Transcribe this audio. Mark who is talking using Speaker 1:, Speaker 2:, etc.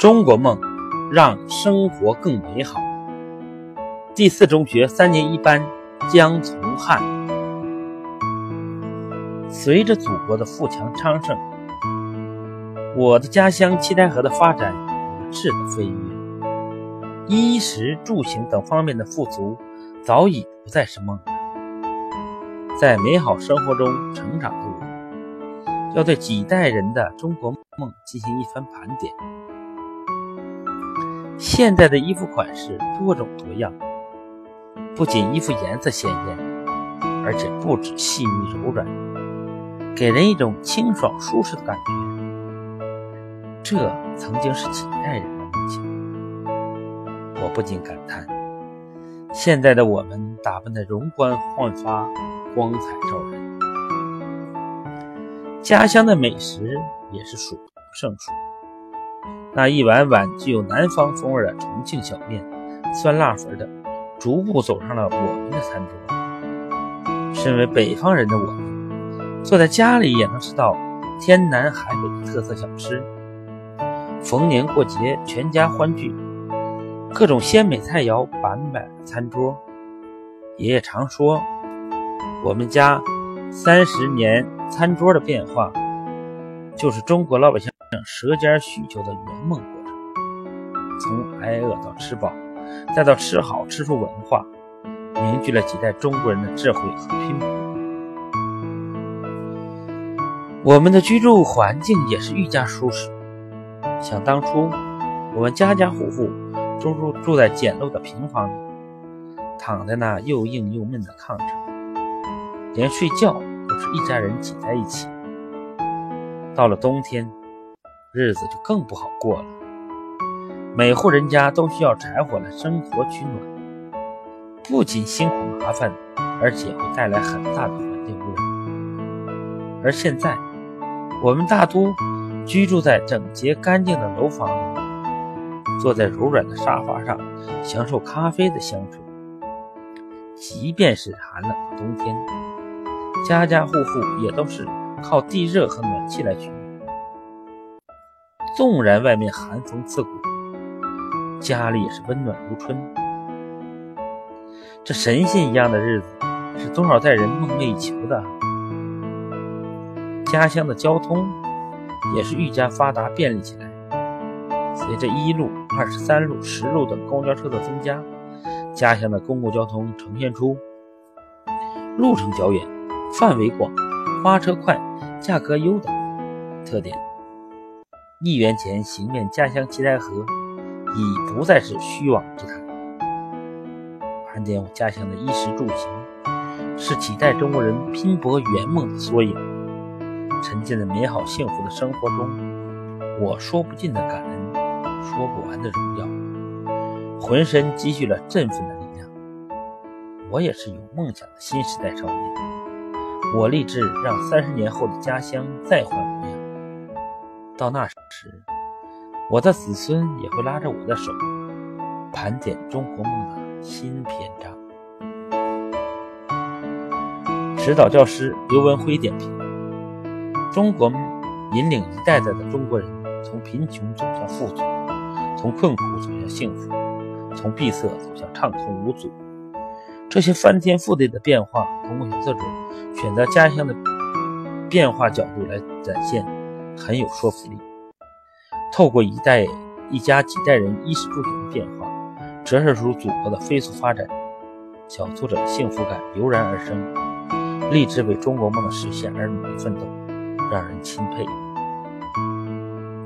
Speaker 1: 中国梦，让生活更美好。第四中学三年一班江从汉。随着祖国的富强昌盛，我的家乡七台河的发展有了质的飞跃，衣食住行等方面的富足早已不再是梦。在美好生活中成长的我，要对几代人的中国梦进行一番盘点。现在的衣服款式多种多样，不仅衣服颜色鲜艳，而且布质细腻柔软。给人一种清爽舒适的感觉，这曾经是几代人的梦想。我不禁感叹，现在的我们打扮的容光焕发、光彩照人。家乡的美食也是数不胜数，那一碗碗具有南方风味的重庆小面、酸辣粉的，逐步走上了我们的餐桌。身为北方人的我们。坐在家里也能吃到天南海北的特色小吃。逢年过节，全家欢聚，各种鲜美菜肴摆满了餐桌。爷爷常说，我们家三十年餐桌的变化，就是中国老百姓舌尖需求的圆梦过程。从挨饿到吃饱，再到吃好吃出文化，凝聚了几代中国人的智慧和拼搏。我们的居住环境也是愈加舒适。想当初，我们家家户户都住住在简陋的平房里，躺在那又硬又闷的炕上，连睡觉都是一家人挤在一起。到了冬天，日子就更不好过了。每户人家都需要柴火来生火取暖，不仅辛苦麻烦，而且会带来很大的环境污染。而现在，我们大多居住在整洁干净的楼房里，坐在柔软的沙发上，享受咖啡的香醇。即便是寒冷的冬天，家家户户也都是靠地热和暖气来取暖。纵然外面寒风刺骨，家里也是温暖如春。这神仙一样的日子，是多少代人梦寐以求的。家乡的交通也是愈加发达便利起来。随着一路、二十三路、十路等公交车的增加，家乡的公共交通呈现出路程较远、范围广、花车快、价格优等特点。一元钱行遍家乡七台河，已不再是虚妄之谈。盘点我家乡的衣食住行，是几代中国人拼搏圆梦的缩影。沉浸在美好幸福的生活中，我说不尽的感恩，说不完的荣耀，浑身积蓄了振奋的力量。我也是有梦想的新时代少年，我立志让三十年后的家乡再换。到那时，我的子孙也会拉着我的手，盘点中国梦的新篇章。指导教师刘文辉点评。中国梦引领一代代的中国人从贫穷走向富足，从困苦走向幸福，从闭塞走向畅通无阻。这些翻天覆地的变化，通过小作者选择家乡的变化角度来展现，很有说服力。透过一代一家几代人衣食住行的变化，折射出祖国的飞速发展。小作者的幸福感油然而生，立志为中国梦的实现而努力奋斗。让人钦佩。